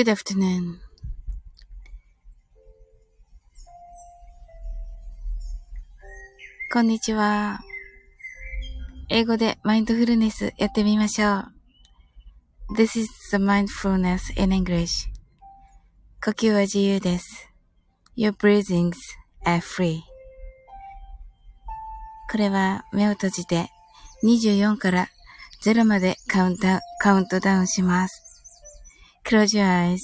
Good afternoon. こんにちは。英語でマインドフルネスやってみましょう。This is the mindfulness in English. 呼吸は自由です。Your breathings are free. これは目を閉じて24から0までカウントカウントダウンします。Close your eyes.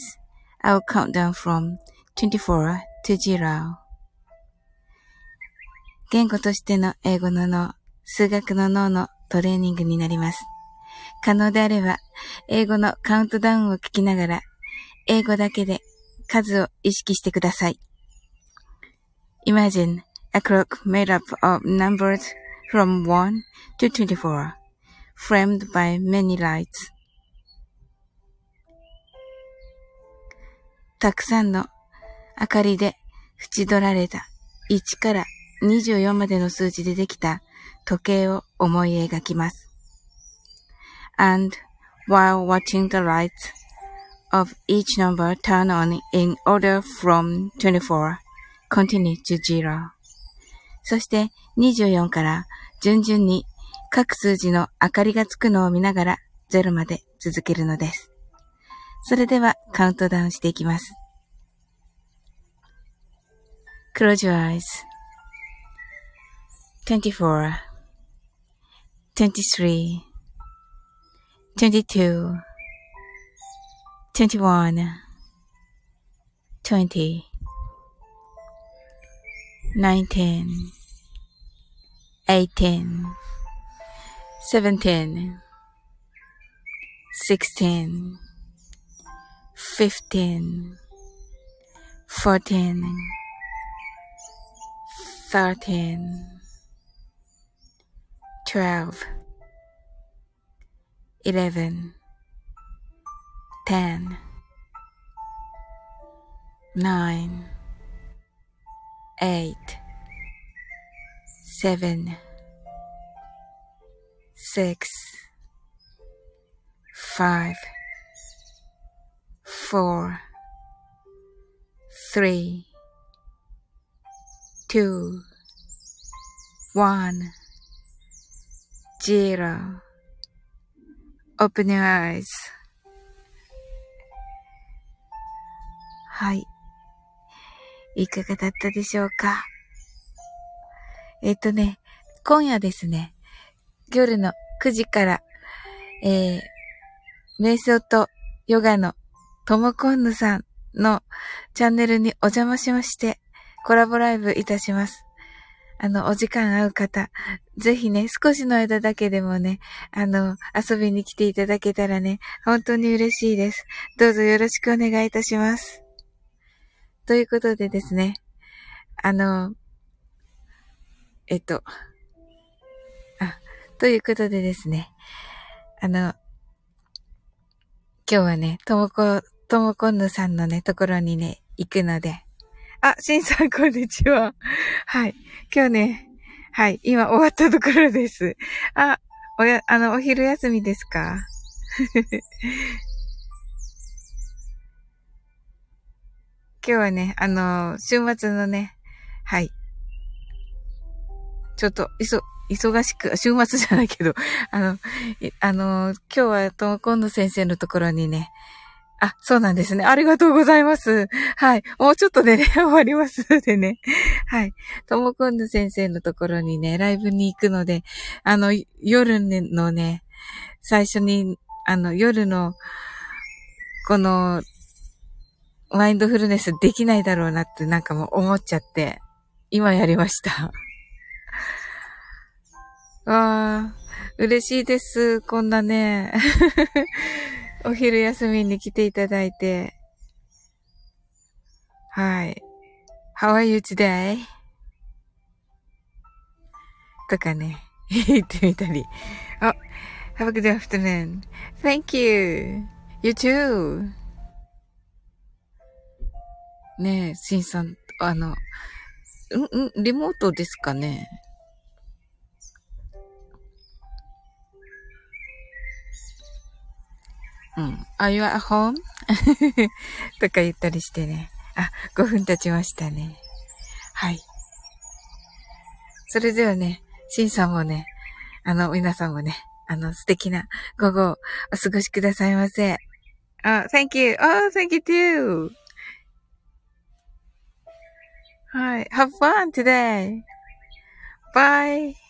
I will count down from 24 to 0. 言語としての英語の脳、数学の脳のトレーニングになります。可能であれば、英語のカウントダウンを聞きながら、英語だけで数を意識してください。Imagine a clock made up of numbers from 1 to 24, framed by many lights. たくさんの明かりで縁取られた1から24までの数字でできた時計を思い描きます。そして24から順々に各数字の明かりがつくのを見ながら0まで続けるのです。それではカウントダウンしていきます。Close your eyes. 24 23 22 21 20 19 18 17 16 15 14 13 twelve, eleven, ten, nine, eight, seven, six, five, four, three, two, one. Zero. Open your eyes. はい。いかがだったでしょうか？えっとね、今夜ですね、夜の9時から、えー、瞑想とヨガのともこんぬさんのチャンネルにお邪魔しまして、コラボライブいたします。あの、お時間合う方、ぜひね、少しの間だけでもね、あの、遊びに来ていただけたらね、本当に嬉しいです。どうぞよろしくお願いいたします。ということでですね、あの、えっと、あ、ということでですね、あの、今日はね、ともこ、ともこんぬさんのね、ところにね、行くので、あ、しんさん、こんにちは。はい。今日ね、はい。今終わったところです。あ、おや、あの、お昼休みですか？今日はね、あの、週末のね、はい。ちょっと、いそ、忙しく、週末じゃないけど、あの、あの、今日はともこんの先生のところにね、あ、そうなんですね。ありがとうございます。はい。もうちょっとでね、終わりますのでね。はい。ともくんぬ先生のところにね、ライブに行くので、あの、夜のね、最初に、あの、夜の、この、マインドフルネスできないだろうなってなんかもう思っちゃって、今やりました。わあ、嬉しいです。こんなね。お昼休みに来ていただいて。はい。How are you today? とかね、言ってみたり。あ、Have a good afternoon. Thank you. You too. ねえ、シンさん、あの、ん、ん、リモートですかねうん。Are you at home? とか言ったりしてね。あ、5分経ちましたね。はい。それではね、シンさんもね、あの、皆さんもね、あの、素敵な午後をお過ごしくださいませ。あ、thank you. Oh, thank you too. はい。have fun today. Bye.